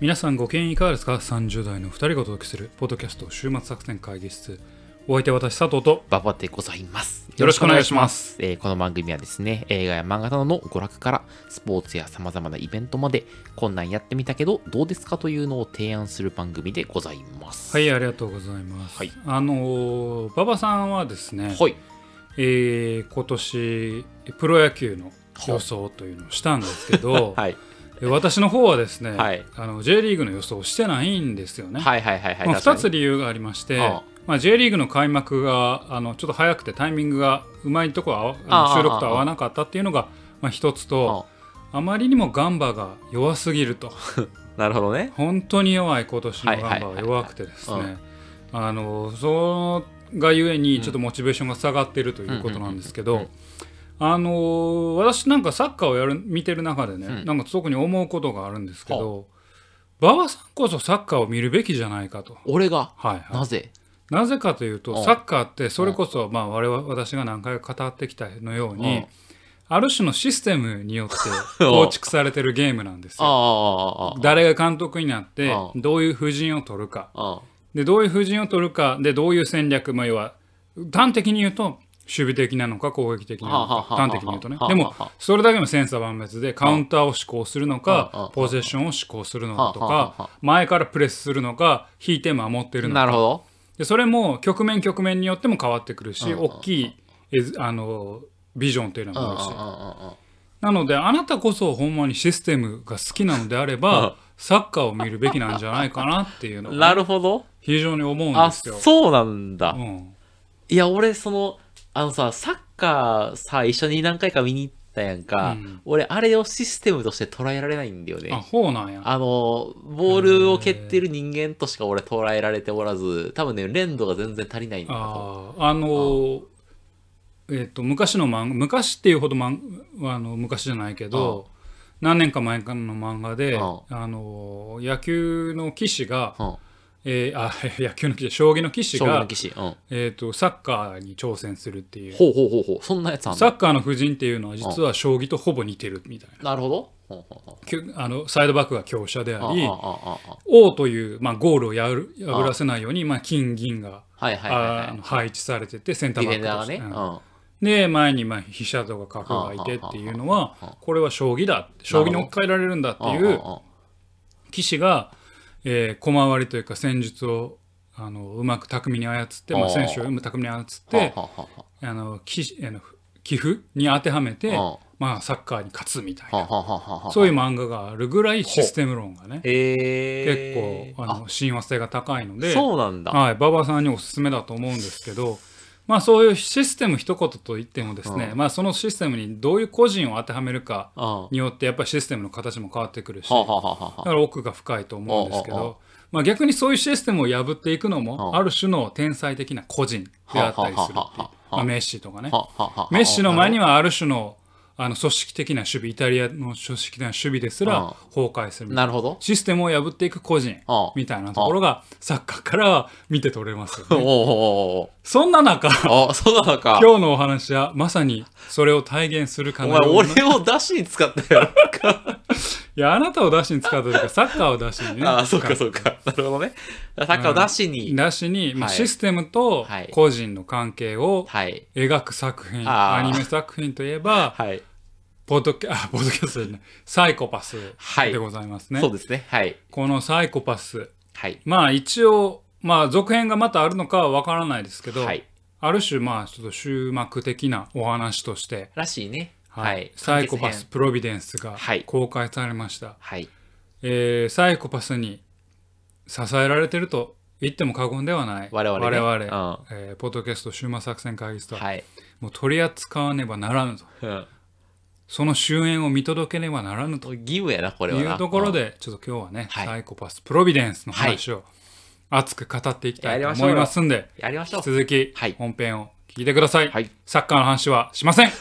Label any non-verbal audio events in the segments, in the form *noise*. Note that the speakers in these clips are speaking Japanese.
皆さんご機嫌いかがですか ?30 代の2人がお届けするポッドキャスト週末作戦会議室お相手は私佐藤とババでございます。よろしくお願いしますえーこの番組はですね、映画や漫画などの娯楽からスポーツや様々なイベントまで、こんなんやってみたけどどうですかというのを提案する番組でございます。はいありがとうございます、はいあのー馬場さんはですね、はい。えー今年プロ野球の予想というのをしたんですけど、*laughs* はい。え私の方はですね、はい。あの J リーグの予想をしてないんですよね、はいはいはいはい。まあ、2確かに。つ理由がありまして、ああまあ、J リーグの開幕があのちょっと早くてタイミングがうまいところ合わあのああ収録と合わなかったっていうのがまあ、一つとあまりにもガンバが弱すぎると。*laughs* なるほどね。本当に弱い今年のガンバは弱くてですね。あのそのがゆえにちょっとモチベーションが下がっているということなんですけどあの私なんかサッカーをやる見てる中でね、うん。なんか特に思うことがあるんですけど馬場さんこそサッカーを見るべきじゃないかと。俺が、はいはい。なぜ？なぜかというとうん。サッカーってそれこそまあ我々私が何回か語ってきたのようにうん。ある種のシステムによって *laughs* 構築されてるゲームなんですよ。誰が監督になってうどういう布陣を取るか。あでどういう布陣を取るかでどういう戦略まあ要は端的に言うと守備的なのか攻撃的なのか端的に言うとね。はあでもはあ。それだけの千差万別でカウンターを施行するのかポゼッションを施行するのかとかあ前からプレスするのか引いて守ってるのか。なるほど。でそれも局面局面によっても変わってくるし、大きいあのビジョンというのもあるし、なのであなたこそほんまにシステムが好きなのであれば、サッカーを見るべきなんじゃないかなっていうのうん *laughs* ながるほど。非常に思うんあ、ですよ。そうなんだ。うん。いや、俺、その、あのさ、サッカーさ、一緒に何回か見に行ったやんか。うん俺、あれをシステムとして捉えられないんだよね。あほうなんや。あの、ボールを蹴ってる人間としか俺捉えられておらず、多分ね、連度が全然足りないんだと。ああのーえっ、と昔の漫画昔っていうほど漫あの昔じゃないけど何年か前かの漫画で、うんあのー野球の棋士が、うん。えーあ *laughs* 野球の棋士将棋の棋士が将棋の騎士。うん。えー、とサッカーに挑戦するっていうほうほうほうほう。そんなやつあんの？サッカーの布陣っていうのは実は将棋とほぼ似てるみたいななるほど。ほうほうほうきゅあのサイドバックが強者でありあああああ王という、まあ、ゴールをやる破らせないように、まあ、金銀が、はいはいはいはいあの。配置されててセンタデーバッィフェンダーがね。クとして、うんうん。で前にまあ飛車とか角がいてっていうのはああああこれは将棋だ将棋に置き換えられるんだっていうあ棋士が、えー、駒割りというか戦術をあのうまく巧みに操って、まあ、選手を巧みに操っあてあのきあの寄付に当てはめて、あまあ、サッカーに勝つみたいな。そういう漫画があるぐらいシステム論がねえー、結構あの親和性が高いのでそうなんだ。はい、馬場さんにおすすめだと思うんですけど、まあ、そういうシステム一言と言ってもですね、うまあ、そのシステムにどういう個人を当てはめるかによってやっぱりシステムの形も変わってくるしだはあから奥が深いと思うんですけど、まあ、逆にそういうシステムを破っていくのもあある種の天才的な個人であったりするっていうまあメッシとかね。メッシの前にはある種のあの組織的な守備イタリアの組織的な守備ですら崩壊するみたいななるほど。システムを破っていく個人みたいなところがサッカーからは見て取れますよね。*laughs* おーそんな中そうなのか。今日のお話はまさにそれを体現するかお前、のような俺を出しに使ったよ。*laughs* いやあなたを出しに使ったというかサッカーを出しにねああ、そうかそうか。なるほどね。サッカーを出しに。出しに、まあ、はいシステムとはい個人の関係をはい。描く作品、あーアニメ作品といえばはい。ポッドキャ *laughs* あポッドキャストじゃないサイコパスはいでございますね。そうですね。はい。このサイコパスはい。まあ一応まあ続編がまたあるのかはわからないですけど、はい。ある種まあちょっと終幕的なお話として、らしいね。ははいい。サイコパス。プロビデンスがはい公開されました、はい。えーサイコパスに支えられてると言っても過言ではない我々ね我々うんえーポッドキャスト終末作戦会議室と、はい。もう取り扱わねばならぬとうんその終焉を見届けねばならぬと義務やな、これはな。いうところうん。でちょっと今日はね、はいサイコパスプロビデンスの話を熱く語っていきたいと思いますんでやりましょう。続きはい本編を聞いてください、はい。サッカーの話はしません *laughs*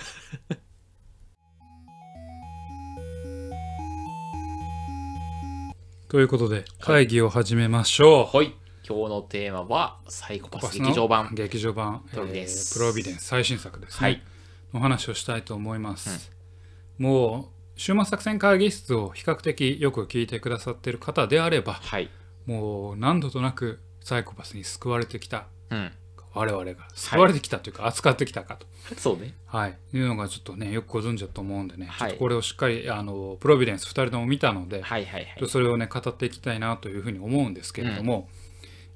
ということで会議を始めましょう、はい。今日のテーマは、サイコパス劇場版。劇場版プロビデンスえープロビデンス最新作ですね、はいの話をしたいと思います、も週末作戦会議室を比較的よく聞いてくださっている方であればはい。もう何度となくサイコパスに救われてきたうん。我々が救われてきたというか、扱ってきたかと、そうね。はい、いうのがちょっとねよくご存知だと思うんでね、はいちょっとこれをしっかりあのプロビデンス2人とも見たので、はいはいはい。それをね語っていきたいなというふうに思うんですけれども、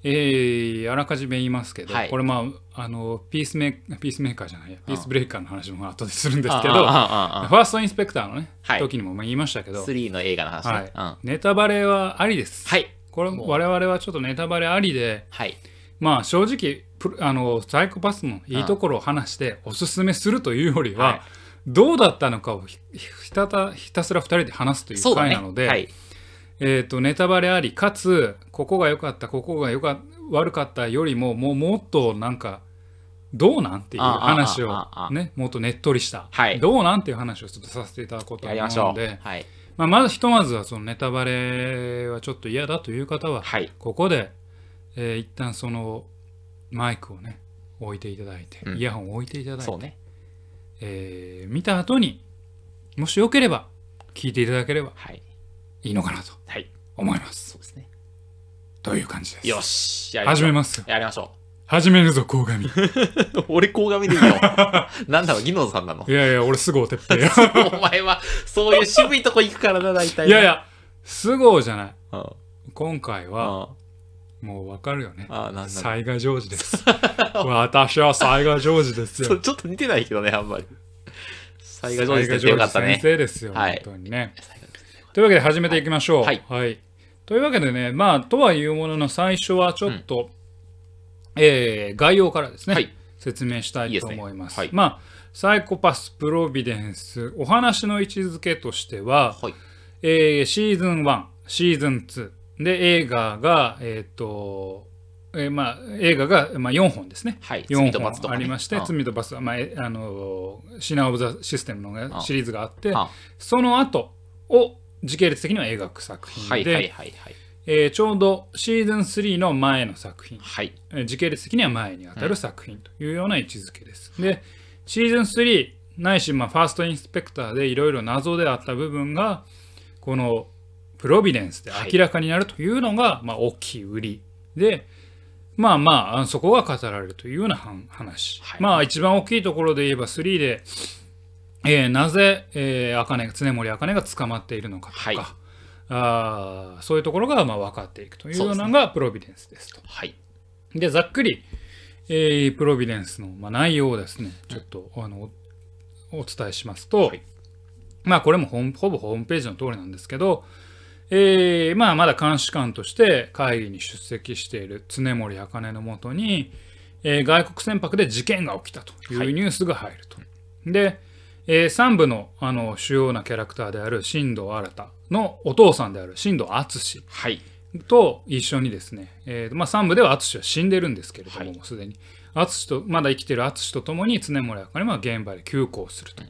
えーあらかじめ言いますけど、はいこれまああのピースメーピースメーカーじゃないやピースブレイカーの話も後でするんですけどファーストインスペクターのね、はい時にもまあ言いましたけど、3の映画の話ね。はいうん。はネタバレはありです。い。これ我々はちょっとネタバレありではい。まあ正直あのサイコパスのいいところを話しておすすめするというよりは、はいどうだったのかをひひたたひたすら2人で話すという。回なので、はい。えー、とネタバレありかつここが良かったここがよか悪かったよりももうもっとなんかどうなんっていう話をねもっとねっとりした、はいどうなんっていう話をちょっとさせていただこうと。思うので、はい。まあ、まずひとまずはそのネタバレはちょっと嫌だという方ははい。ここで、えー一旦そのマイクをね置いていただいて、うんイヤホンを置いていただいて、そうね。えー見た後にもしよければ聞いていただければはい。いいのかなとはい。思いますそうですね。という感じです？よし。や。始めますよやりましょ始めるぞ鴻上いう。*laughs* 俺、鴻上でいいよ。*laughs* なんだろう、ギノさんなの？やいや俺すぐおてっぺいやお前は、そういう渋いとこ行くからな、*laughs* 大体。いやい。やすごじゃないうん。今回はあもうわかるよねあ、なんだ災害ジョージです私は災害ジョージですよちょっと似てないけどね、あんまり。災害上手で災害ジョージよかったね先。生ですよ、はい本当にねというわけで始めていきましょう。はい。というわけでね、まあ、とはいうものの最初はちょっと、えー概要からですね、はい。説明したいいいです。ねと思います。はい。まあ、サイコパス・プロビデンス、お話の位置づけとしては、はい。えーシーズン1、シーズン2、で、映画が、えっ、と、えーまあ、映画が、まあ、4本ですね。はい。罪4本ありまして、うん罪と罰は、まあ、えあのシナ・オブ・ザ・システムのねうんシリーズがあって、あ。その後を時系列的には描く作品で、はいはいはいはい。えーちょうどシーズン3の前の作品、はい。えー時系列的には前にあたる作品というような位置づけです。で、シーズン3ないし、まあ、ファーストインスペクターでいろいろ謎であった部分が、このプロビデンスで明らかになるというのが、まあ、大きい売りで、まあまあ、そこが語られるというようなはん話。はいまあ、一番大きいところで言えば3で、えーなぜ、えー、常森茜が捕まっているのかとか、はいあーそういうところがまあ分かっていくというのがプロビデンスですと。はい。で、ざっくり、えープロビデンスの、まあ、内容をですね、ちょっと、あのおお伝えしますと、はいまあこれもほぼホームページの通りなんですけど、えーまあまだ監視官として会議に出席している常森茜のもとに、えー外国船舶で事件が起きたというニュースが入ると。で、え3部のあの主要なキャラクターである新藤新のお父さんである新藤敦はい。と一緒にですね、えーまあ、3部では淳は死んでるんですけれども、はいすでに淳とまだ生きてる淳と共に常森茜は現場で急行すると。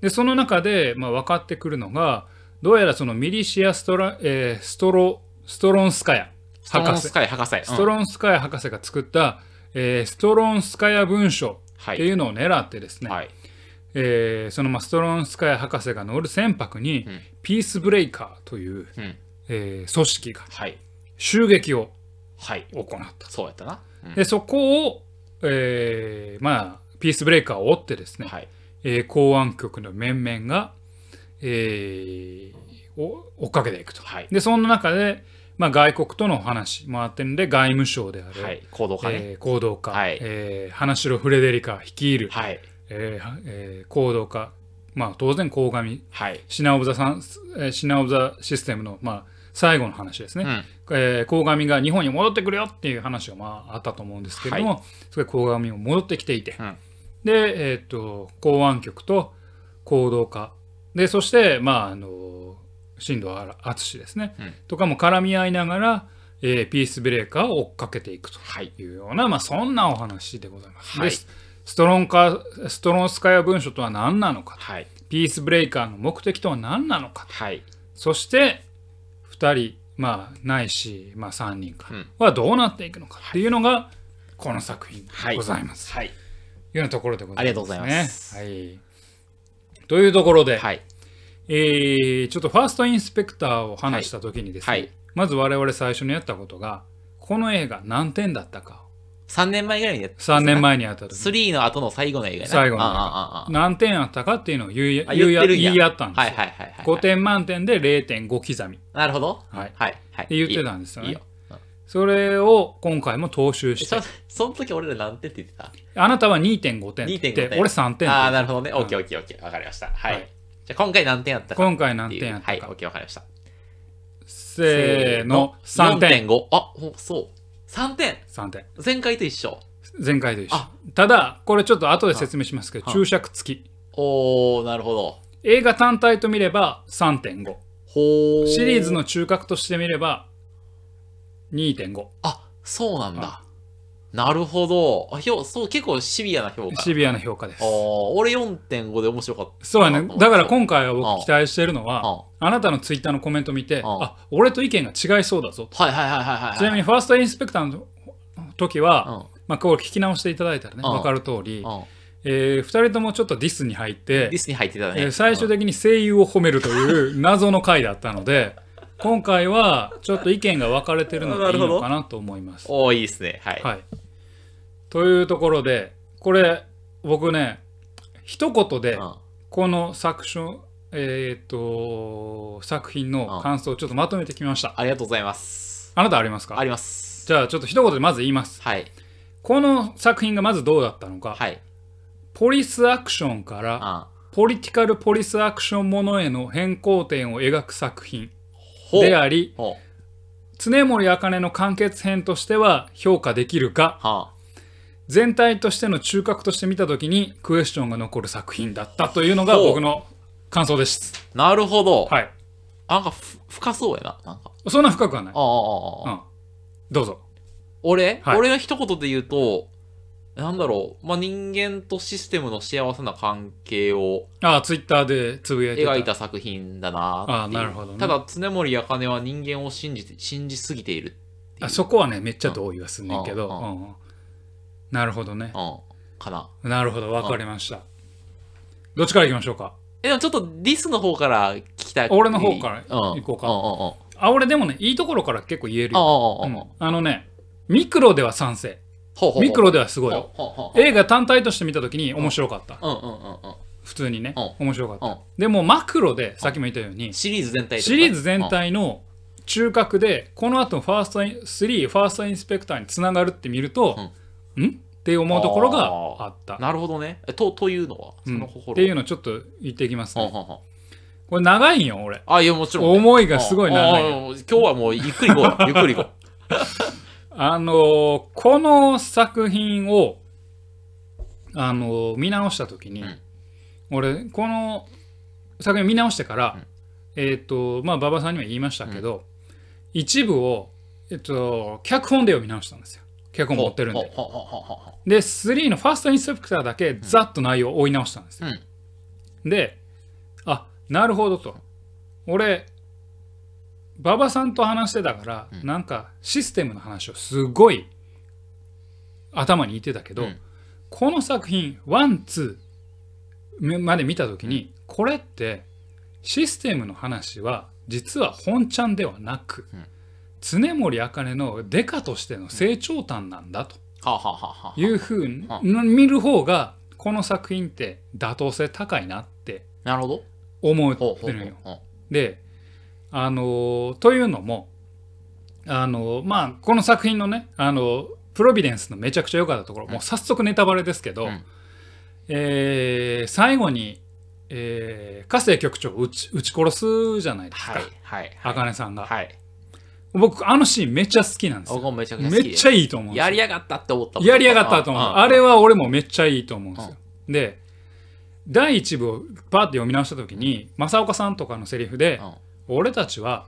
でその中で、まあ、分かってくるのがどうやらそのミリシアストラ、えーストロストロンスカヤ博士。ストロンスカヤ博士が作った、えーストロンスカヤ文書はいっていうのを狙ってですね、はい。えーそのまあストロンスカヤ博士が乗る船舶に、うんピースブレイカーという、うん。えー組織がはい。襲撃をはい。行った。そうやったな。うんでそこを、えーまあピースブレイカーを追ってですね、はい。えー公安局の面々が、えーお追っかけていくと。はい。でその中で、まあ、外国との話もあってるんで外務省である、はい。行動家ね。えー行動家、はいえー花城フレデリカ率いる、はい。えーはえー行動家、まあ、当然鴻上はい。シナ・オブ・ザ・サンえーシナ・オブ・ザ・システムの、まあ、最後の話ですね。うん。えー鴻上が日本に戻ってくるよっていう話がまああったと思うんですけれども、それ鴻上も戻ってきていて、うんで、えーっと公安局と行動家でそしてまああの新藤淳ですね、うんとかも絡み合いながら、えーピースブレーカーを追っかけていくとはい。いうような、まあ、そんなお話でございます。はいでストロンカストロンスカヤ文書とは何なのかはい。ピースブレイカーの目的とは何なのかはい。そして2人まあないし、まあ、3人かうんはどうなっていくのかっていうのがこの作品はい。でございます。はい。というようなところでございます、ね。ありがとうございますはい、というところで、はい。えーちょっとファーストインスペクターを話した時にですね、はいはいまず我々最初にやったことがこの映画何点だったか3年前ぐらいにやって3年前にやった時。3の後の最後の映画最後の何点あったかっていうのを言いあ言い合ったんですよ、はいはいはいはい5点満点で0.5刻み。っなるほど。はいはいはい。て言ってたんですよね。それを今回も踏襲して。そその時俺ら何点って言ってた？あなたは2.5点って言って2.5点俺3点ああ、なるほどね。うん。オッケーオッケーオッケー。わかりました。はい。はい。じゃあ今回何点やったか今回何点やったか、はい、オッケーわかりました。せーの。3点。4.5。あ、ほそう。3点。3点前回と一緒。前回と一緒あただこれちょっと後で説明しますけどあ注釈付きおー、なるほど。映画単体と見れば3.5ほー。シリーズの中核として見れば2.5あ、そうなんだ。なるほど。あ、ひょそう、結構シビアな評価。シビアな評価ですあー俺4.5で面白かった。そうやねだから今今回は僕期待してるのはあなたのツイッターのコメント見てああ俺と意見が違いそうだぞはいはいはいはいはい。ちなみにファーストインスペクターの時は、うんまあ、これ聞き直していただいたらねうん分かる通り、うん。え2人ともちょっとディスに入ってディスに入ってたね。えー最終的に声優を褒めるという謎の回だったので今回はちょっと意見が分かれてるのがいいのかなと思います。おー、いいですね。はい。はい、というところでこれ僕ね一言でうんこの作品えー、と作品の感想をちょっとまとめてきました。ありがとうございます。あなたありますか？あります。じゃあちょっと一言でまず言います。はい。この作品がまずどうだったのか、はい。ポリスアクションからあポリティカルポリスアクションものへの変更点を描く作品でありほ常森茜の完結編としては評価できるがうは全体としての中核として見た時にクエスチョンが残る作品だったというのが僕の感想です。あ。なるほど。はい。なんかふ深そうやな。なんか。そんな深くはない。ああうん。どうぞ。俺、はい俺の一言で言うと、なんだろう。まあ、人間とシステムの幸せな関係をああ、ツイッターでつぶやいてた。描いた作品だなああなるほどねただ、常森茜は人間を信じて、信じすぎている。あそこはね、めっちゃ同意はすんねんけど。うんうんうんなるほどね。うん。かな。なるほど、わかりました。どっちから行きましょうか？え、でもちょっとディスの方から聞きたい。俺の方からうん行こうか。あ、俺でもね、いいところから結構言えるよ。あのね、ミクロでは賛成。ほうほうほうミクロではすごいよ。ほうほうほう映画単体として見た時に面白かった。うんうんうんうん。普通にね、う面白かった。うんでもマクロで、さっきも言ったように、シリーズ全体シリーズ全体の中核で、この後ファーストイン3、ファーストインスペクターにつながるって見ると、んって思うところがあった。なるほどね。えと、というのは？そうんの心っていうのをちょっと言っていきますね。ほうほうほうこれ長いんよ、俺。あ、いや、もちろんね。思いがすごい長い今日はもうゆっくり行こう。*laughs* ゆっくり行こあのーこの作品を、あのー見直した時に、うん俺この作品見直してから、うんえっ、とまあ馬場さんには言いましたけど、一部を、えっと、脚本で読み直したんですよ脚う。本持ってるんで。で3のファーストインスペクターだけざっと内容を追い直したんですよ、であなるほどと。俺馬場さんと話してたから、うん。なんかシステムの話をすごい頭に言ってたけど、うん。この作品ワンツーまで見た時に、これってシステムの話は実は本ちゃんではなく、うん常森茜のデカとしての成長譚なんだと。いうふうには見る方がこの作品って妥当性高いなってなるほど。思ってるんよ。であのーというのもあのーまあこの作品のねあのプロビデンスのめちゃくちゃ良かったところ、もう早速ネタバレですけど、うん。えー最後に、えー、加瀬局長を撃ち殺すじゃないですか、はいはいあかねさんが、はい。僕あのシーンめっちゃ好きなんですよ。僕もめちゃくちゃ好きっちゃいいと思うんですよ。やりやがったって思ったもん。やりやがったと思う。あれは俺もめっちゃいいと思うんですよ。で、第一部をパーって読み直した時に、正岡さんとかのセリフで、俺たちは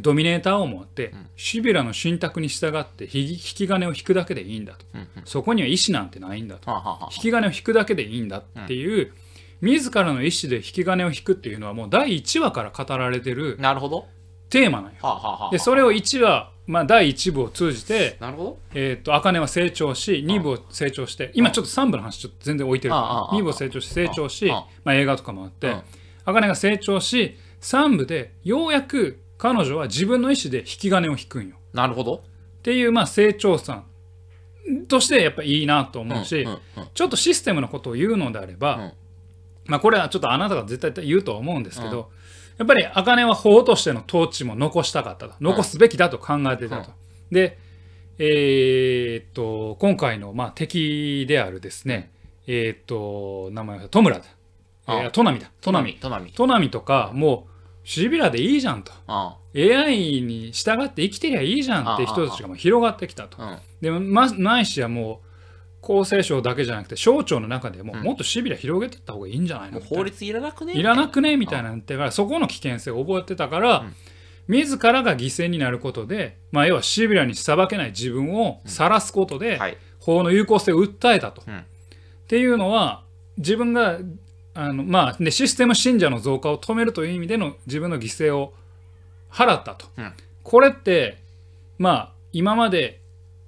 ドミネーターを持って、ん。シビラの信託に従って引き引き金を引くだけでいいんだと。うんうん。そこには意思なんてないんだと。はあはあはあ引き金を引くだけでいいんだっていう、自らの意思で引き金を引くっていうのはもう第1話から語られてるなるほど。テーマなんよ。はあはあはあで、それを1話、まあ、第1部を通じて、なるほど。えー、と茜は成長し2部を成長して今ちょっと3部の話ちょっと全然置いてるああああ2部を成長し成長しまあ、映画とかもあってうん。茜が成長し3部でようやく彼女は自分の意思で引き金を引くんよ。なるほど。っていうまあ成長さとしてやっぱいいなと思うし、うんうんうん。ちょっとシステムのことを言うのであれば、うん。まあこれはちょっとあなたが絶対言うとは思うんですけど、やっぱり茜は法としての統治も残したかったと。残すべきだと考えていたと。で、えーっと今回のまあ敵であるですね、えーっと名前は戸村だ、え戸波だ。戸波トナミ。戸波とかもうシビラでいいじゃんと。あ AI に従って生きてりゃいいじゃんって人たちがもう広がってきたと。あ。でもまないしはもう厚生省だけじゃなくて省庁の中でもうん。もっとシビラ広げてった方がいいんじゃないうん。のもう法律いらなくね？いらなくね？みたいなのってからそこの危険性を覚えてたから、うん。自らが犠牲になることで、まあ、要はシビラに裁けない自分を晒すことで、はい。法の有効性を訴えたと。うん。っていうのは自分があの、まあ、でシステム信者の増加を止めるという意味での自分の犠牲を払ったと。うん。これってまあ今まで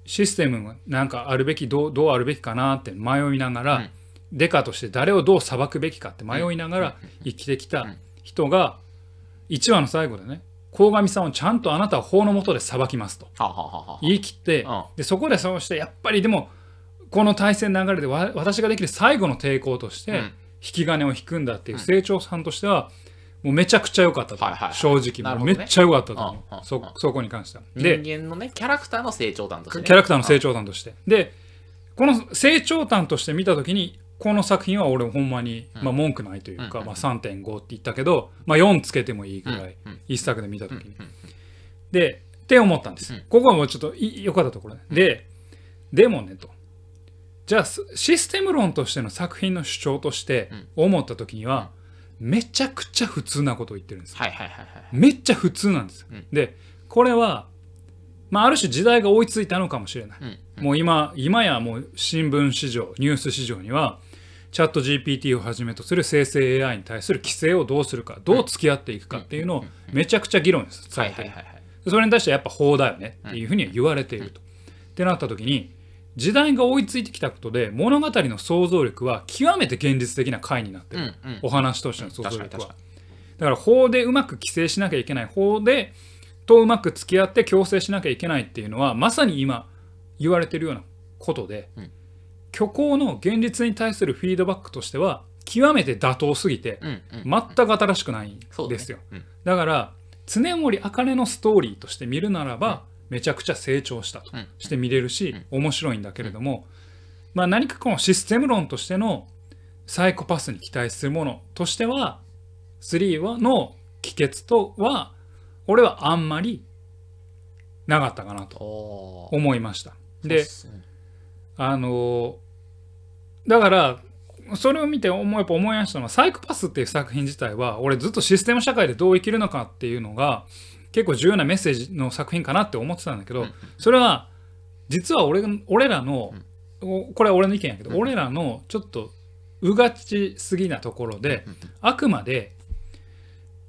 システムがなんかあるべきどうどうあるべきかなって迷いながら、うん。デカとして誰をどう裁くべきかって迷いながら生きてきた人が1話の最後でね鴻上さんをちゃんとあなたは法の下で裁きますと。言い切って、うん。でそこでそうしてやっぱりでもこの対戦流れでわ私ができる最後の抵抗としてうん。引き金を引くんだっていう成長さんとしてはもうめちゃくちゃ良かったと、はいはいはい。正直なるほどね。もうめっちゃ良かったと思う、うんうんうん。そそこに関しては。で人間のね、キャラクターの成長談として、ね。キャラクターの成長談として。でこの成長談として見た時にこの作品は俺ほんまに、まあ、文句ないというか、うんまあ、3.5って言ったけど、まあ、4つけてもいいぐらい、うんうん。一作で見た時に。うんでって思ったんです、うん。ここはもうちょっとい良かったところね、ででもねと。じゃあすシステム論としての作品の主張として思った時には、めちゃくちゃ普通なことを言ってるんですよ。はいはいはいはい。めっちゃ普通なんです。よ、うん。でこれは、まあ、ある種時代が追いついたのかもしれない、うん。もう今今やもう新聞市場ニュース市場にはチャット GPT をはじめとする生成 AI に対する規制をどうするかどう付き合っていくかっていうのをめちゃくちゃ議論さはいれてる。それに対してやっぱ法だよねっていうふうには言われていると。ってなった時に時代が追いついてきたことで物語の想像力は極めて現実的な回になってる、うんうん。お話としての想像力は。だから法でうまく規制しなきゃいけない。法でとうまく付き合って強制しなきゃいけないっていうのはまさに今言われてるようなことで、うん。虚構の現実に対するフィードバックとしては極めて妥当すぎて。全く新しくないんですよ。うん。だから常森茜のストーリーとして見るならば、めちゃくちゃ成長したとうん。して見れるし、面白いんだけれども、まあ、何かこのシステム論としてのサイコパスに期待するものとしては3はの帰結とは俺はあんまりなかったかなと思いました。であのだからそれを見て思うやっぱ思いましたのはサイコパスっていう作品自体は俺ずっとシステム社会でどう生きるのかっていうのが結構重要なメッセージの作品かなって思ってたんだけど、うんそれは実は俺が俺らの、おこれは俺の意見やけど、俺らのちょっとうがちすぎなところで、あくまで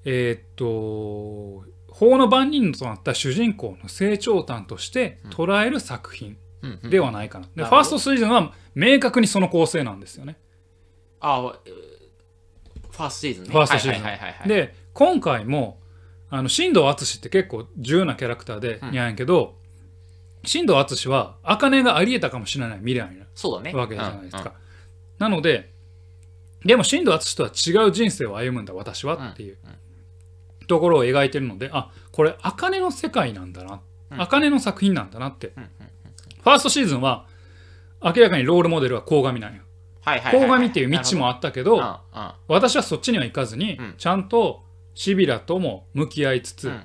えーっと法の番人となった主人公の成長譚として捉える作品ではないかな。でファーストシーズンは明確にその構成なんですよね。あファーストシーズンね。ファーストシーズンはいはいはいはい。で今回もあの新藤淳って結構重要なキャラクターでうん。やんやけど、新藤淳は茜がありえたかもしれない未来そうだね。なわけじゃないですか。うんうん。なのででも新藤淳とは違う人生を歩むんだ私はっていうところを描いてるのであこれ茜の世界なんだな。うん。茜の作品なんだなって、ファーストシーズンは明らかにロールモデルは鴻上なんよ。鴻上っていう道もあったけど、私はそっちには行かずに、うん。ちゃんとシビラとも向き合いつつ、うんうん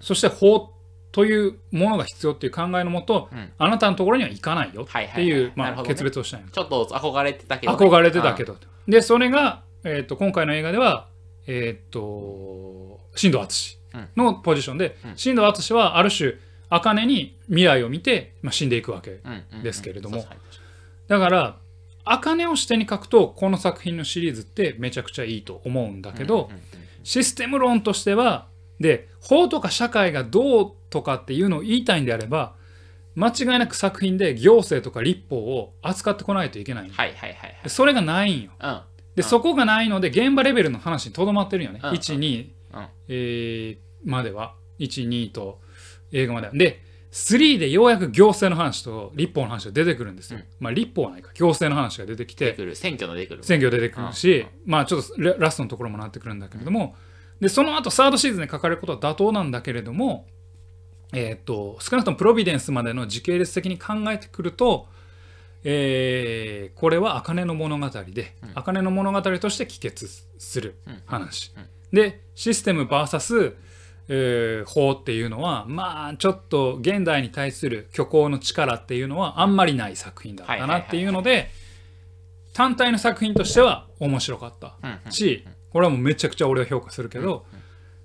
そして法というものが必要っていう考えのもと、うん。あなたのところには行かないよっていう、まあ決別をしたんよちょっと憧れてたけどね。憧れてたけど、でそれが、えー、と今回の映画ではえっ、と新藤淳のポジションで、うん。新藤淳はある種茜に未来を見て、まあ、死んでいくわけうんうんうん。ですけれども。だから茜を視点に書くとこの作品のシリーズってめちゃくちゃいいと思うんだけど、うんうんシステム論としてはで法とか社会がどうとかっていうのを言いたいんであれば間違いなく作品で行政とか立法を扱ってこないといけない。のはいはいはいはい。でそれがないんよ。うん。で、うん。そこがないので現場レベルの話にとどまってるよね、うん12、うん。えーまでは。12と映画までは。で3でようやく行政の話と立法の話が出てくるんですよ、うん。まあ立法はないか。行政の話が出てきて。出てくる。選挙の出てくる。選挙出てくるし、うん。まあちょっとララストのところもなってくるんだけれども、でその後サードシーズンで書かれることは妥当なんだけれども、えー、と少なくともプロビデンスまでの時系列的に考えてくると、えーこれは茜の物語でうん。茜、の物語として帰結するうん話、うん。でシステム VS、えー法っていうのはまあちょっと現代に対する虚構の力っていうのはあんまりない作品だったなっていうので単体の作品としては面白かったしこれはもうめちゃくちゃ俺は評価するけど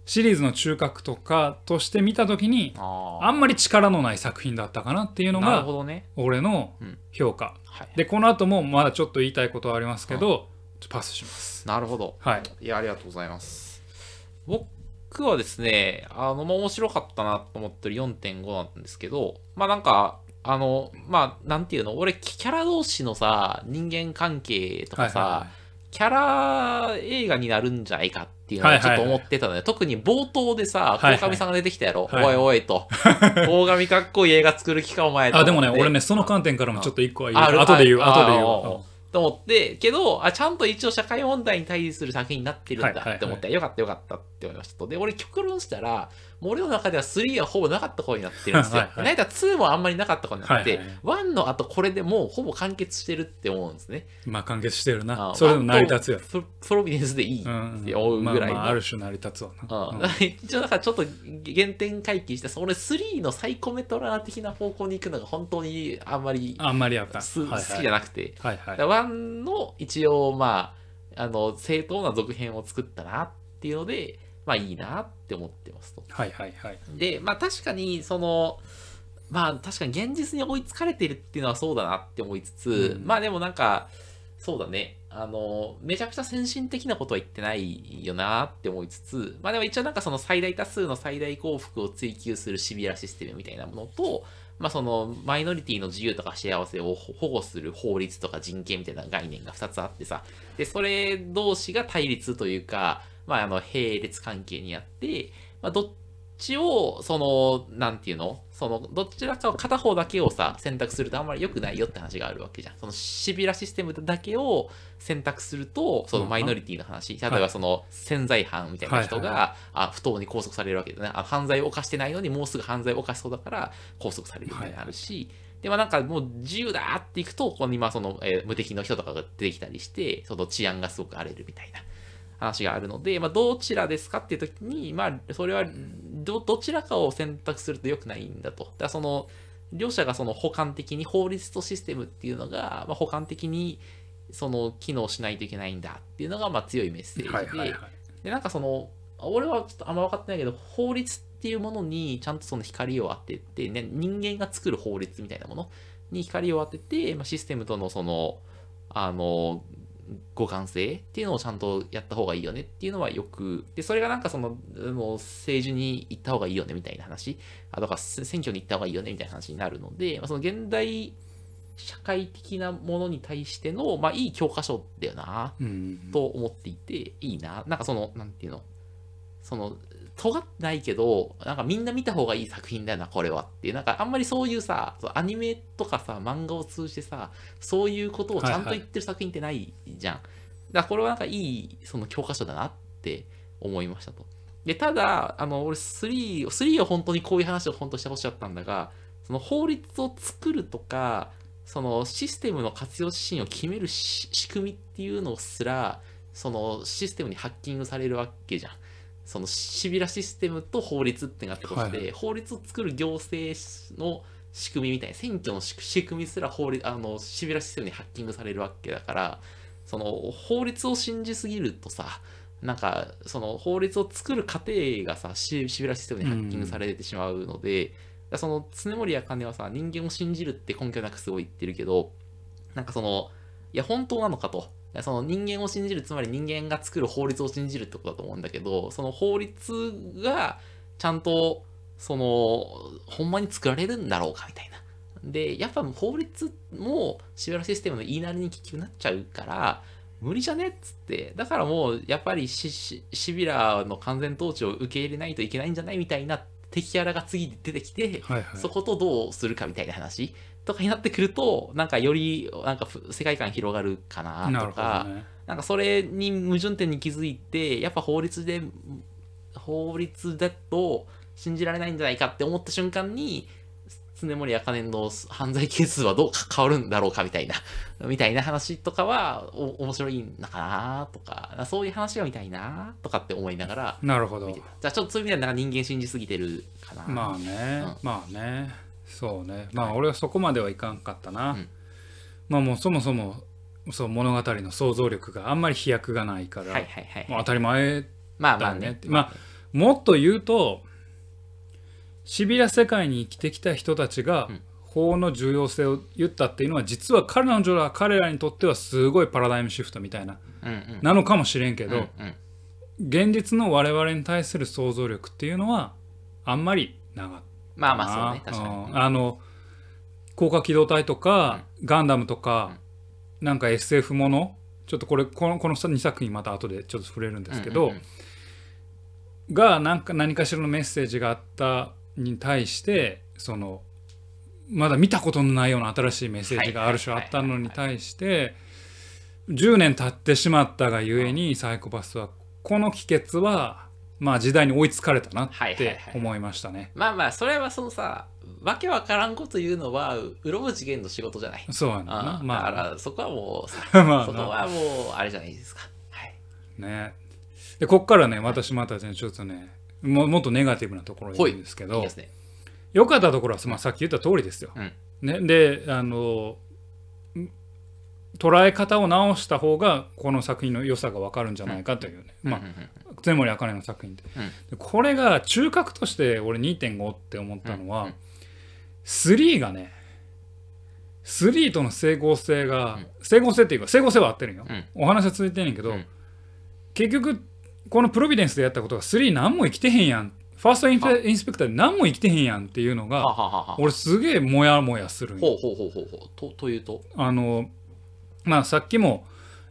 シリーズの中核とかとして見た時にあんまり力のない作品だったかなっていうのがなるほどね。俺のうん評価はい。でこの後もまだちょっと言いたいことはありますけどちょっとパスしますなるほど。はいいや、ありがとうございます。僕はですね、あの、まあ、面白かったなと思ってる4.5なんですけど、まあなんか、あの、まあ、なんていうの、俺、キャラ同士のさ、人間関係とかさ、はいはキャラ映画になるんじゃないかっていうのをちょっと思ってたので、特に冒頭でさ、はいはい。鴻上さんが出てきたやろ、はいおいおいと。*laughs* 鴻上かっこいい映画作る気かお前と。いあでもね俺ねその観点からもちょっと一個は言う後で言う。あ後で言うと思って、けど、あ、ちゃんと一応社会問題に対する作品になってるんはいはいはいだって思って、よかったよかったって思いましたと。で、俺極論したら、俺の中では3はほぼなかったことになってるんですよ。はいはい。だ2もあんまりなかったことになって、はいはい1の後これでもうほぼ完結してるって思うんですね。まあ完結してるな。あそれでも成り立つよ。プロプロビデンスでいいうんって思うぐらい。の。まあまあある種成り立つわな。うん。うん一応だからちょっと原点回帰して、それ3のサイコメトラー的な方向に行くのが本当にあんまりあんまりやった。はいはい。きじゃなくて、はいはい。だからワンの一応まああの正当な続編を作ったなっていうのでまあいいなって思ってますと。はいはいはい。でまあ確かにそのまあ確かに現実に追いつかれてるっていうのはそうだなって思いつつ、うん。まあでもなんかそうだね。あのめちゃくちゃ先進的なことは言ってないよなって思いつつまあでも一応なんかその最大多数の最大幸福を追求するシビアシステムみたいなものとまあそのマイノリティの自由とか幸せを保護する法律とか人権みたいな概念が2つあってさ。でそれ同士が対立というかまああの並列関係にあってまあどっちをそのなんていうの？そのどちらかを片方だけをさ選択するとあんまり良くないよって話があるわけじゃん。そのシビラシステムだけを選択するとそのマイノリティの話。例えばその潜在犯みたいな人があ不当に拘束されるわけだねあ犯罪を犯してないのにもうすぐ犯罪を犯しそうだから拘束されるみたいなのあるし、でもなんかもう自由だっていくとここに今その、えー無敵の人とかが出てきたりしてその治安がすごく荒れるみたいな話があるので、まあ、どちらですかっていう時に、まあ、それはどどちらかを選択すると良くないんだと。だからその両者がその補完的に法律とシステムっていうのが、まあ、補完的にその機能しないといけないんだっていうのがまあ強いメッセージで、はいはいはいでなんかその俺はちょっとあんま分かってないけど法律っていうものにちゃんとその光を当てて、ね、人間が作る法律みたいなものに光を当てて、まあ、システムとのそのあの互換性っていうのをちゃんとやった方がいいよねっていうのはよくでそれがなんかそのあの政治に行った方がいいよねみたいな話。あとかせ選挙に行った方がいいよねみたいな話になるので、まあ、その現代社会的なものに対しての、まあ、いい教科書だよなうん。と思っていていいな。なんかそのなんていうの？その尖ってないけどなんかみんな見た方がいい作品だよなこれはっていう。なんかあんまりそういうさアニメとかさ漫画を通じてさそういうことをちゃんと言ってる作品ってないじゃん、だからこれはなんかいいその教科書だなって思いましたと。でただあの俺3 3は本当にこういう話を本当してほしかったんだがその法律を作るとかそのシステムの活用指針を決めるし仕組みっていうのすらそのシステムにハッキングされるわけじゃん。そのシビラシステムと法律ってなったとして、はい。法律を作る行政の仕組みみたいな選挙の仕仕組みすら法律あのシビラシステムにハッキングされるわけだからその法律を信じすぎるとさなんかその法律を作る過程がさシシビラシステムにハッキングされてしまうので、だからその常森茜はさ人間を信じるって根拠なくすごい言ってるけどなんかそのいや本当なのかとその人間を信じるつまり人間が作る法律を信じるってことだと思うんだけどその法律がちゃんとそのほんまに作られるんだろうかみたいな。でやっぱ法律もシビラシステムの言いなりに結局なっちゃうから無理じゃねっつって。だからもうやっぱりシビラの完全統治を受け入れないといけないんじゃないみたいな敵キャラが次に出てきて、はいはい。そことどうするかみたいな話とかになってくるとなんかよりなんかふ世界観広がるかなとかどね。なんかそれに矛盾点に気づいてやっぱ法律で法律だと信じられないんじゃないかって思った瞬間に常森茜の犯罪係数はどう変わるんだろうかみたいな *laughs* みたいな話とかはお面白いのかなとかそういう話が見たいなとかって思いながらなるほど。じゃあちょっとそういう意味ではなんか人間信じすぎてるかな。まあね、うん。まあねそうね。まあ俺はそこまではいかんかったな、うん。まあもうそもそもそう物語の想像力があんまり飛躍がないから、はいはいはいもう当たり前まあまあねだね。まあもっと言うとシビラ世界に生きてきた人たちがうん。法の重要性を言ったっていうのは実は彼女ら彼らにとってはすごいパラダイムシフトみたいなうんうん。なのかもしれんけど、うんうん。現実の我々に対する想像力っていうのはあんまりなかったまあまあそうね確かうん。にあの高架機動隊とか、ガンダムとか、なんか SF ものちょっとこれこのこの2作品また後でちょっと触れるんですけど、がなんか何かしらのメッセージがあったに対してそのまだ見たことのないような新しいメッセージがある種あったのに対して10年経ってしまったがゆえにサイコパスはこの帰結はまあ時代に追いつかれたなってはいはいはい思いましたね。まあまあそれはそのさわけわからんこと言うのはうろぶ次元の仕事じゃない。そうやねんな。ああまあ。だからそこはもうさ *laughs* まあそこはもうあれじゃないですか。はいね。でこっからね私またねちょっとねももっとネガティブなところに行くんですけどいいですね。良かったところは、まあ、さっき言った通りですよ。うん。ね、であのん捉え方を直した方がこの作品の良さが分かるんじゃないかというね、まあうんうんうん常森茜の作品で,、でこれが中核として俺2.5って思ったのは、うんうん。3がね3との整合性が、うん。整合性っていうか整合性は合ってるんよ、うん。お話は続いてんねんけど、うん。結局このプロビデンスでやったことが3何も生きてへんやん。ファーストインペインスペクターで何も生きてへんやんっていうのが俺すげえモヤモヤするんよ。ほうほうほうほうほう。とというと？あのまあさっきも、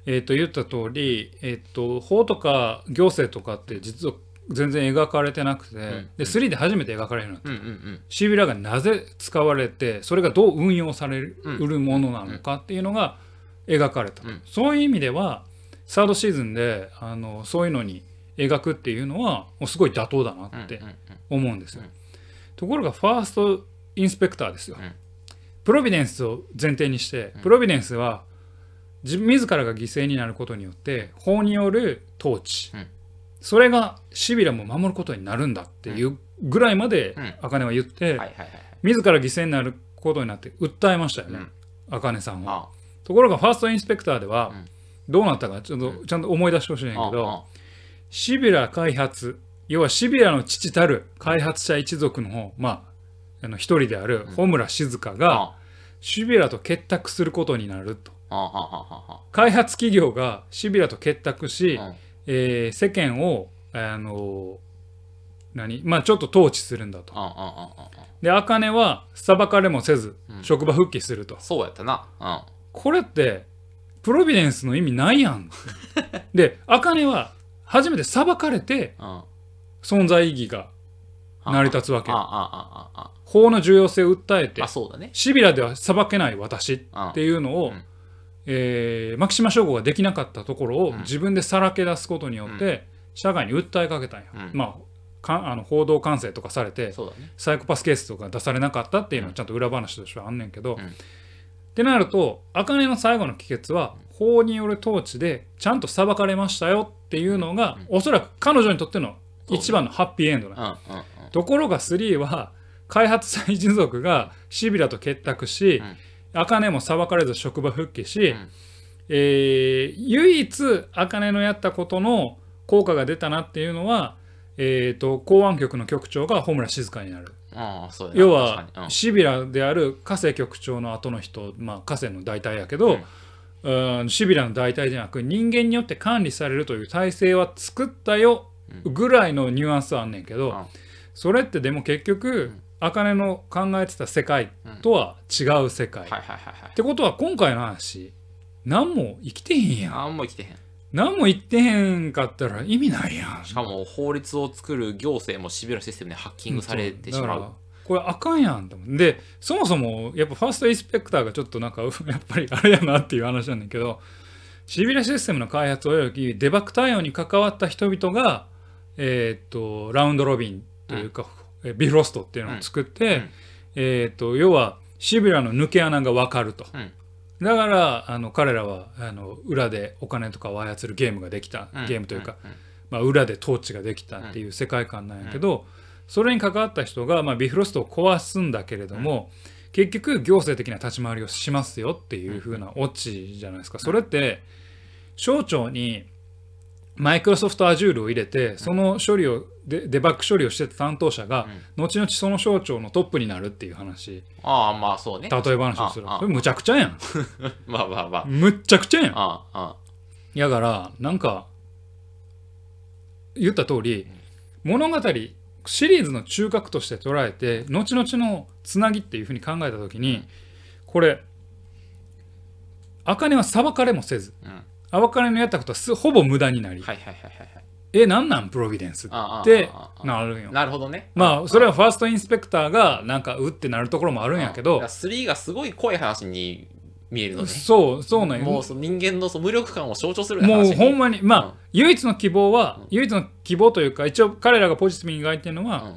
えー、と言った通り、えー、と法とか行政とかって実は全然描かれてなくて、ん。で3で初めて描かれるようになった。うんうんうん。シビラがなぜ使われてそれがどう運用されるうんものなのかっていうのが描かれた、うん。そういう意味ではサードシーズンであのそういうのに描くっていうのはもうすごい妥当だなってうんうん思うんですよ、うん。ところがファーストインスペクターですよ、うん。プロビデンスを前提にして、プロビデンスは自自らが犠牲になることによって法による統治、うん。それがシビラも守ることになるんだっていうぐらいまでうん。茜は言って、自ら犠牲になることになって訴えましたよねうん。茜、さんは。あところがファーストインスペクターではうん。どうなったかちょっとちゃんと思い出してほしいんやあけど、あシビラ開発要はシビラの父たる開発者一族の方まあ一人である穂村静香があ。シビラと結託することになると開発企業がシビラと結託し、うん。えー世間をあの何？まあちょっと統治するんだと。で茜は裁かれもせずうん。職場復帰すると、そうやったな。うん。これってプロビデンスの意味ないやん。*laughs* で茜は初めて裁かれてうん。存在意義が成り立つわけ法の重要性を訴えてシビラでは裁けない私っていうのを、うんえー牧島省吾ができなかったところをうん。自分でさらけ出すことによって社会に訴えかけたんや、うん。まあかあの報道管制とかされてね。サイコパスケースとか出されなかったっていうのはちゃんと裏話としてはあんねんけど、うん。ってなると茜の最後の帰結は法による統治でちゃんと裁かれましたよっていうのが、おそらく彼女にとっての一番のハッピーエンドなう。んうんうん。ところが3は開発者一族がシビラと結託しうん茜、も裁かれず職場復帰し、うん。えー唯一茜のやったことの効果が出たなっていうのは、えー、と公安局の局長が穂村静香になる。要は確かに。シビラである加瀬局長の後の人、まあ、加瀬の代替やけど、うん。シビラの代替じゃなく人間によって管理されるという体制は作ったよぐらいのニュアンスはあんねんけど、うん。それってでも結局茜の考えてた世界とは違う世界。はいはいはいはい。ってことは今回の話何も生きてへんやん。あんま生きてへん。何も言ってへんかったら意味ないやん。しかも法律を作る行政もシビアシステムでハッキングされてしまう。これあかんやんと思う。でそもそもやっぱファーストインスペクターがちょっとなんかやっぱりあれやなっていう話なんだけどシビラシステムの開発およびデバッグ対応に関わった人々がえーっとラウンドロビンというか、えビフロストっていうのを作って、うん。えーっと要はシビラの抜け穴が分かると、うん。だからあの彼らはあの裏でお金とかを操るゲームができた、うん。ゲームというか、まあ、裏で統治ができたっていう世界観なんやけど、それに関わった人が、まあ、ビフロストを壊すんだけれども、結局行政的な立ち回りをしますよっていう風なオチじゃないですか。それって省庁にマイクロソフト Azure を入れてその処理をデデバッグ処理をしてた担当者が、後々その省庁のトップになるっていう話。ああまあそうね。例え話をするああこれむちゃくちゃやん。*laughs* まあまあまあ。むっちゃくちゃやん。ああやからなんか言った通り物語シリーズの中核として捉えて後々のつなぎっていうふうに考えた時にこれ茜は裁かれもせずうんうん茜のやったことはすほぼ無駄になり、はいはいはいはいはい。えなんなんプロビデンスああって。ああああなるんよ。なるほどね。まあそれはファーストインスペクターがなんかうってなるところもあるんやけど。3がすごい怖い話に見えるのね。そうそうなんよ。もうその人間のその無力感を象徴するもうほんまにまあ、うん。唯一の希望は、うん。唯一の希望というか一応彼らがポジティブに描いてるのは、うん。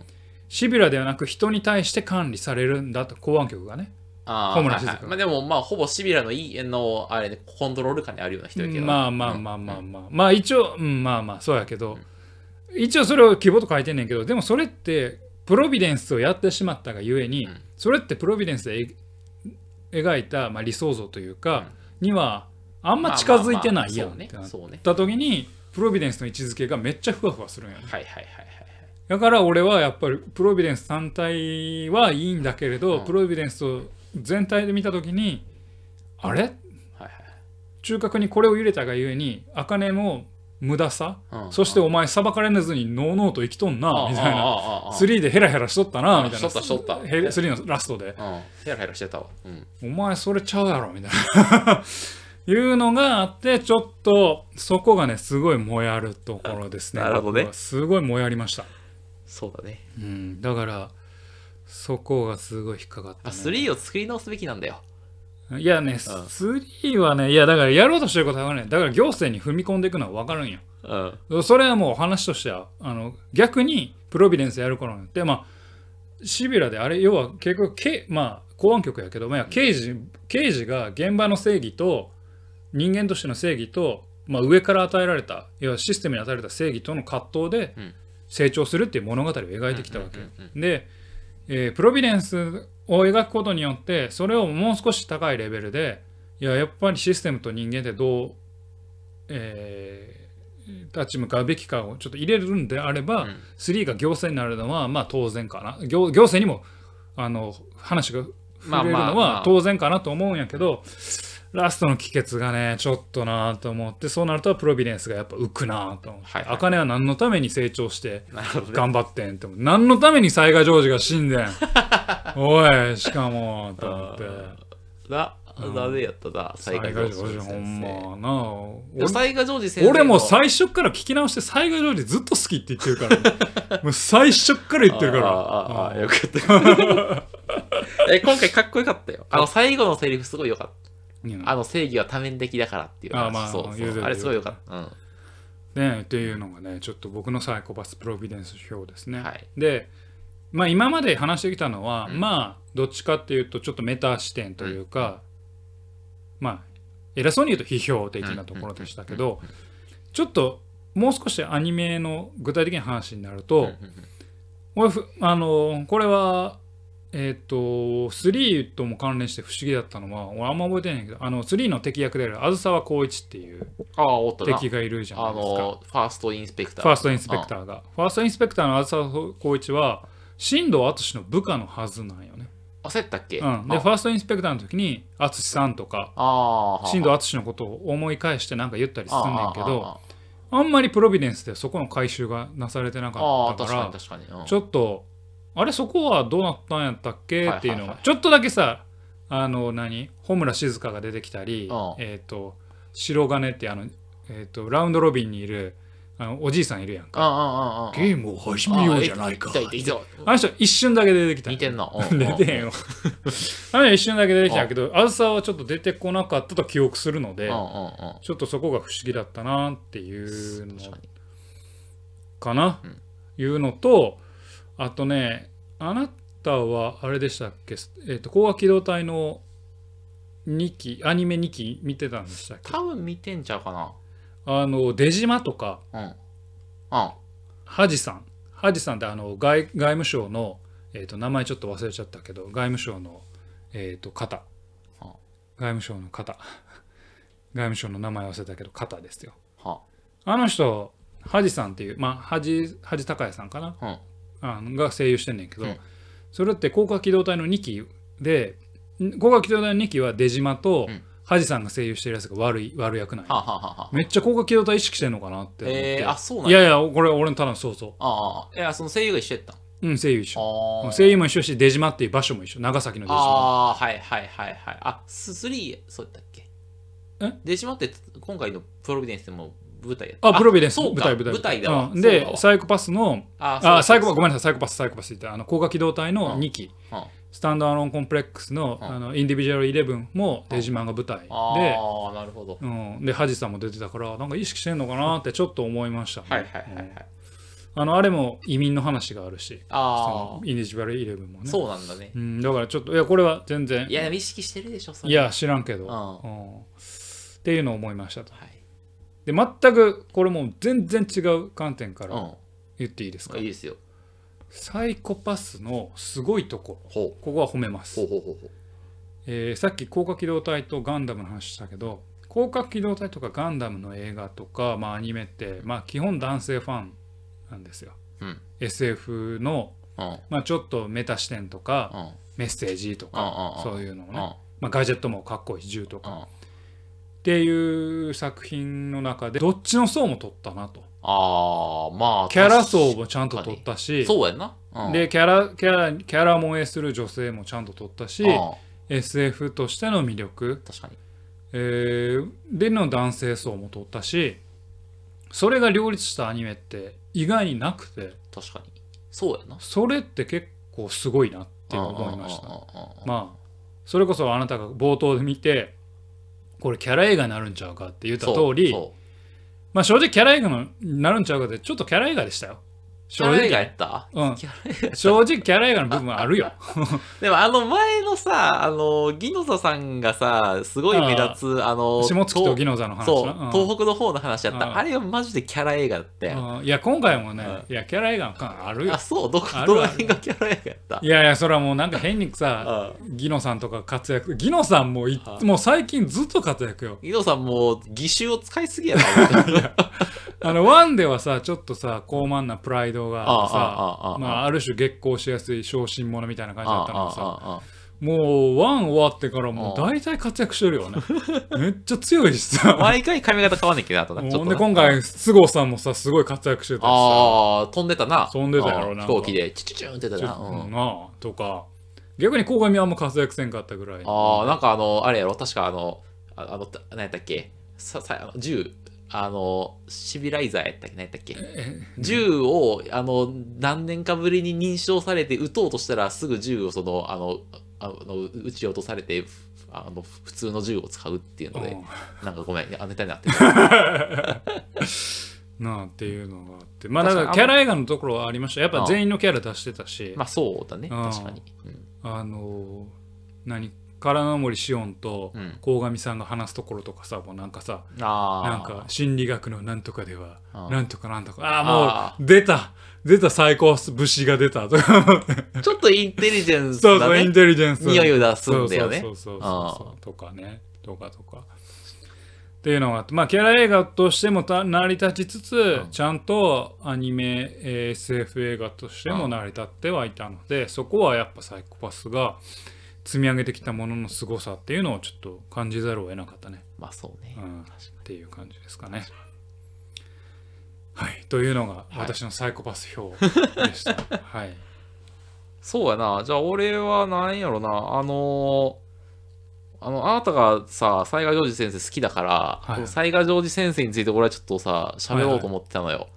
シビラではなく人に対して管理されるんだと公安局がね。ああホームランまあ、でもまあほぼシビラのいいのあれねコントロール下にあるような人やけど。まあまあまあまあまあ、まあ一応、うん、まあまあそうやけど、一応それを希望と書いてんねんけどでもそれってプロビデンスをやってしまったがゆえに、うん。それってプロビデンスでえ描いた、まあ、理想像というか、にはあんま近づいてないやんってなった時にプロビデンスの位置づけがめっちゃふわふわするんやね。はいはいはいはい。だから俺はやっぱりプロビデンス単体はいいんだけれど、うん。プロビデンスを全体で見た時にあれ？はいはい中核にこれを入れたがゆえに茜の無駄さ、うん。そしてお前裁かれずにのうのうと生きとんな？みたいな。ああああ3でヘラヘラしとったな？あみたいな。しとったしとった。ヘラ3のラストで。うん。ヘラヘラしてたわ。うん。お前それちゃうやろ？みたいな。*laughs* いうのがあってちょっとそこがねすごい燃えるところですね。なるほどね。すごい燃えありました、そうだね。うん、だからそこがすごい引っかかった、あね、3を作り直すべきなんだよ。いやね、3はね、いやだからやろうとしてることはね、だから行政に踏み込んでいくのは分かるんよ。うん。それはもう話としては、あの逆にプロビデンスやる頃によって、まあ、シビラであれ、要は結局、けまあ、公安局やけど、まあ、刑事刑事が現場の正義と人間としての正義と、まあ、上から与えられた、要はシステムに与えられた正義との葛藤でうん。成長するっていう物語を描いてきたわけ。うんうんうん。で、えープロビデンスを描くことによってそれをもう少し高いレベルでいややっぱりシステムと人間でどう、えー立ち向かうべきかをちょっと入れるんであれば、うん。3が行政になるのはまあ当然かな。行行政にもあの話がまあ触れるのまあまあは当然かなと思うんやけど、ラストの帰結がねちょっとなと思ってそうなるとプロビデンスがやっぱ浮くなと思って、はいはい。茜は何のために成長してなるほどね。頑張ってんって思う。何のために災害ジョージが死んでん。*laughs* おいしかもと思って。な、ダメやったな、災害ジョージほんま。先な生。でも災害ジョージ先生の俺も最初から聞き直して災害ジョージずっと好きって言ってるから、*laughs* もう最初から言ってるから。ああああよかった。*laughs* え、今回かっこよかったよ。あの、最後のセリフすごいよかっうんた。あの、正義は多面的だからっていう話。あまあそうそ言う。あれすごいよかった。うん。ねっていうのがねちょっと僕のサイコパスプロビデンス表ですね、はいでまあ今まで話してきたのは、うんまあどっちかっていうとちょっとメタ視点というか、まあ偉そうに言うと批評的なところでしたけどちょっともう少しアニメの具体的な話になると、うんあのこれはえっ、と3とも関連して不思議だったのは俺あんま覚えてないけどあの3の敵役であるあずさわ光一っていう。敵がいるじゃないあですか。の、ファーストインスペクター。ファーストインスペクターが。ファーストインスペクターのあずさわ光一は新藤敦の部下のはずなんよね。あ、そうやったっけ？うん、であファーストインスペクターの時に敦さんとかあー、新藤敦のことを思い返してなんか言ったりすんねんけあどあんまりプロビデンスでそこの回収がなされてなかったかからちょっとあれそこはどうなったんやったっけ？っていうのはい。はいはいが。ちょっとだけさあの何？穂村静香が出てきたり、うん。えっ、と白金ってあの、えー、とラウンドロビンにいるあのおじいさんいるやんか、うんうんうんうん。ゲームを始めようじゃないか。あの人一瞬だけ出てきた。似てんな。うん。出てへんよ。*laughs* あの人一瞬だけ出てきたけどあずさはちょっと出てこなかったと記憶するので。ちょっとそこが不思議だったなっていうの確かな、うん。いうのとあとねあなたはあれでしたっけ、えー、と高画機動隊の2期アニメ2期見てたんでしたっけ？多分見てんちゃうかな。あの出島とか。うん。うん。ハジさん。ハジさんってあの外外務省の、えー、と名前ちょっと忘れちゃったけど外務省の、えー、と方。は。外務省の方。*laughs* 外務省の名前忘れたけど方ですよ。は。あの人ハジさんっていうまあハジハジ高也さんかな？うん。あのが声優してんねんけど、うん。それって高架機動隊の2期でん高架機動隊の2期は出島とうん。ハジさんが声優してるやつが悪い悪役なんや。はあ、はあめっちゃ高架機動隊意識してんのかなって思って、えー、あ、そうなんや。いやいやこれ俺のただの想像ああ、いや、その声優が一緒やったん？うん声優一緒。声優も一緒やし出島っていう場所も一緒。長崎の出島。あー、はいはいはいはい。あ、ススリー、そうやったっけ？え？出島って今回のプロビデンスでも舞台やったあプロビデンス。そうか。舞台舞台。舞台だわ。うん、そうだわ。でサイコパスのああサイコパスごめんんなさい。サイコパスサイコパスって言った。あの高架機動隊の2期、スタンドアローンコンプレックスの,、うん。あのインディビジュアル11も出島が舞台で、ああ、なるほど。うん、でハジさんも出てたからなんか意識してんのかなってちょっと思いましたね、はいはいはいはい。うん。あのあれも移民の話があるし。そあのインディビジュアル11もあ、ね。そうなんだね。うん、だからちょっといやこれは全然。いや、でも意識してるでしょ、それ。いや知らんけど、うん。うん。っていうのを思いましたと。はい。で全くこれもう全然違う観点からう言っていいですか、ん。いいですよ。サイコパスのすごいとこ。ここは褒めます。えーさっき高架機動隊とガンダムの話したけど高架機動隊とかガンダムの映画とか、まあ、アニメって、まあ、基本男性ファンなんですよ。うん。SF の、うん。まあ、ちょっとメタ視点とか、うん。メッセージとか、うんそういうのをね、うん。まあ、ガジェットもかっこいいし銃とか、うんっていう作品の中でどっちの層も取ったなとああ、まあ。キャラ層もちゃんと取ったしそうやんな。うん、でキャラキャラキャラ萌えする女性もちゃんと取ったしうん SF としての魅力確かに。えーでの男性層も取ったしそれが両立したアニメって意外になくて確かに。そうやな。それって結構すごいなって思いましたまあそれこそあなたが冒頭で見てこれキャラ映画になるんちゃうかって言った通りまあ正直キャラ映画になるんちゃうかってちょっとキャラ映画でしたよ正キャラ映画や直。ったうん。キャラ映画正直キャラ映画の部分あるよ。*laughs* でもあの前のさ、あの、ギノザさんがさ、すごい目立つ、あの、下月と東ギノザの話そう、東北の方の話やった。うん。あれはマジでキャラ映画だったよ。うん。いや今回もねういやキャラ映画の感あるよ。あ、そう、どこ、どの辺がキャラ映画やった？いやいやそれはもうなんか変にさギノさんとか活躍ギノさんもいはもう最近ずっと活躍よ。ギノさんもう、義手を使いすぎやな。*laughs* あのワンではさちょっとさ高慢なプライドがあってさあああああまあある種月光しやすい小心者みたいな感じだったのにさあああもうワン終わってからもう大体活躍してるよね。*laughs* めっちゃ強いしさ。毎回髪型変わんねんけどな、とな。ほんで今回菅生さんもさすごい活躍してたしさ。ああ、飛んでたな。飛んでたやろうんな飛行機で、チュチュチュンって出たな。うん。なあとか。逆に鴻上はあんま活躍せんかったぐらい。ああ、なんかあの、あれやろ、確かあの、ああの、た何やったっけ？ささ銃、あの、シビライザーやったっけ？何やったっけ銃を、あの、何年かぶりに認証されて撃とうとしたら、すぐ銃をその、あの、あの撃ち落とされて、あの、普通の銃を使うっていうので、う。んなんかごめん、あネタになってる。*laughs* なあっていうのがあって。まあだからキャラ映画のところはありました。やっぱ全員のキャラ出してたし。まあそうだね、うん。確かに。うん。あのー何？唐ノ森シオンとうん。鴻上さんが話すところとかさもうなんかさ。なんか心理学のなんとかではなんとかなんとか。あああもう出た。出たサイコ武士が出たとか。*laughs* ちょっとインテリジェンスそうそうインだね。テリジェンス。匂いを出すんだよね。そうそうそうとかねとかとかっていうのがあってまあキャラ映画としてもた成り立ちつつ、うんちゃんとアニメえー SF 映画としても成り立ってはいたので、そこはやっぱサイコパスが積み上げてきたものの凄さっていうのをちょっと感じざるを得なかったね、まあそうね。うん、っていう感じですかね。はい、というのが私のサイコパス表でした。*laughs* はい、そうやな。じゃあ俺は何やろな。あのーあの、あなたがさ、災害ジョージ先生好きだから、はい災害ジョージ先生について俺はちょっとさ、喋ろうと思ってたのよ。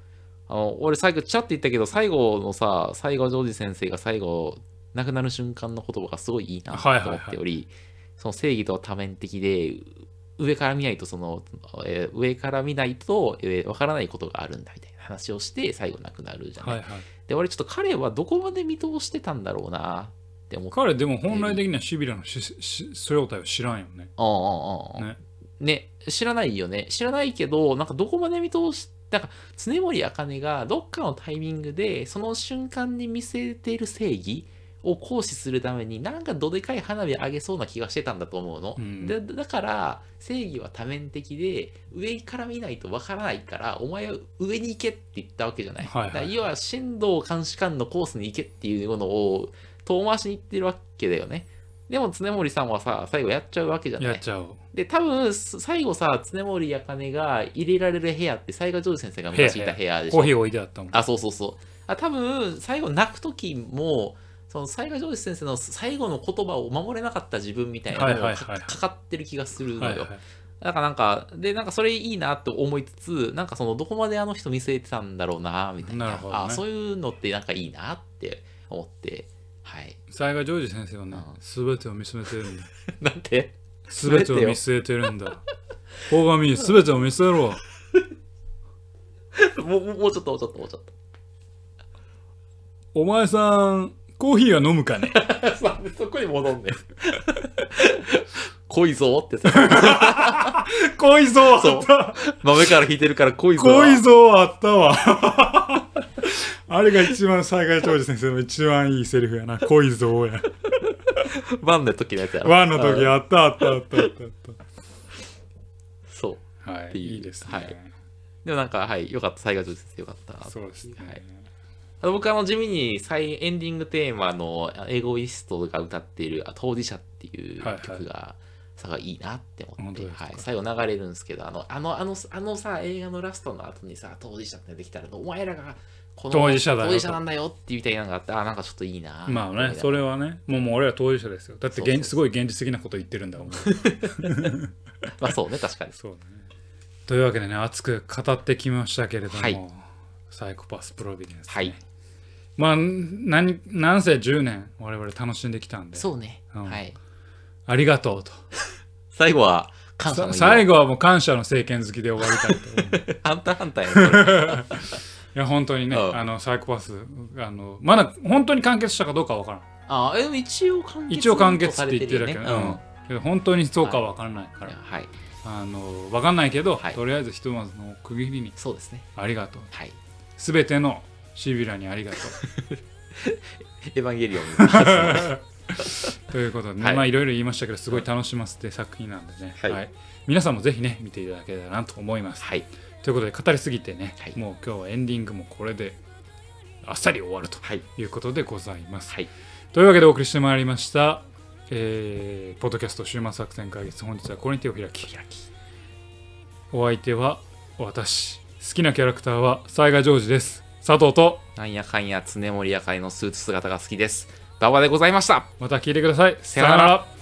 あの、俺最後、ちゃって言ったけど、最後のさ、災害ジョージ先生が最後、亡くなる瞬間の言葉がすごいいいなと思っており、その正義とは多面的で、上から見ないと、その、えー上から見ないと、えーわからないことがあるんだみたいな話をして、最後亡くなるじゃない。はいはいで、俺ちょっと彼はどこまで見通してたんだろうなって思って。彼でも本来的にはシビラの正体を知らんよねうんうんうんうん。ねね、知らないよね。知らないけど、なんかどこまで見通し、なんか常森茜がどっかのタイミングで、その瞬間に見せている正義を行使するために、なんかどでかい花火上げそうな気がしてたんだと思うの。うんでだから、正義は多面的で、上から見ないとわからないから、お前は上に行けって言ったわけじゃない。はいはい要は、神道監視官のコースに行けっていうのを遠回しに言ってるわけだよね。でも、常森さんはさ、最後やっちゃうわけじゃない。やっちゃうで、多分、す最後さ、常森茜が入れられる部屋って、西賀ジョージ先生が昔いた部屋でしょ。コーヒー置いてあったもんあ、そうそうそう。あ多分、最後泣く時も、その西賀ジョージ先生の最後の言葉を守れなかった自分みたいなのがかかかってる気がするのよ。はいはいだからなんか、で、なんかそれいいなって思いつつ、なんかそのどこまであの人見据えてたんだろうな、みたいな。なるほどねあ、そういうのってなんかいいなって思って、はい。災害ジョージ先生はねうん全てを見つめてるんだなんて全てを見据えてるんだ *laughs* 大神全てを見据えろ *laughs* もうもうちょっと、もうちょっと、もうちょっと。お前さんコーヒーは飲むかね？*laughs* そこに戻んねん。濃いぞってさ、濃いぞあそう。豆から引いてるから濃いぞ。濃いぞあったわ。*laughs* あれが一番災害ジョージ先生の一番いいセリフやな。濃いぞや。ワンの時のやつやろ。ワンの時うんあったあったあったあったあっそう。たはいていう。いいですね、はい。でもなんか、はい、よかった。災害上先生よかった。な。そうですね、はい僕あの地味に再エンディングテーマのエゴイストが歌っているあ当事者っていう曲が、さがいいなって思って、はい、最後流れるんですけどあのあのあのあのさ映画のラストの後にさ当事者って出てきたらお前らがこの当事者だ当事者なんだよってみたいなのがあってあなんかちょっといいなまあねそれはねもうもう俺ら当事者ですよ。だって現すごい現実的なこと言ってるんだもん。*laughs* まあそうね確かに。そうだね。というわけでね熱く語ってきましたけれども、はい。サイコパスプロビデンス、ね、はいまあ何なんせ10年我々楽しんできたんで。そうね、うん。はい。ありがとうと。*laughs* 最後は感謝最後はもう感謝の政権好きで終わりたいと思う。ハンターハンターやねそれいや本当にね、うん。あのサイコパスあのまだ本当に完結したかどうかは分からん。あ一応完結一応完結って言ってるだけど、とされてるよねうん。けど本当にそうかは分からないから、うんはい。あの分かんないけど、はい。とりあえずひとまずの区切りに。そうですね。ありがとう。はい。すべてのシビラにありがと *laughs* エヴァンゲリオン。*laughs* ということでね、はい。まあいろいろ言いましたけどすごい楽しませて作品なんでね、はい。皆さんもぜひね見ていただけたらなと思います、はい。ということで語りすぎてね、はい。もう今日はエンディングもこれであっさり終わるとはい。いうことでございます、はい。というわけでお送りしてまいりました、えーポッドキャスト週末作戦会議室。本日はこれに手を開き。開き。お相手は私好きなキャラクターは災害ジョージです佐藤となんやかんや常森赤いのスーツ姿が好きです。馬場でございました。また聞いてください。さよなら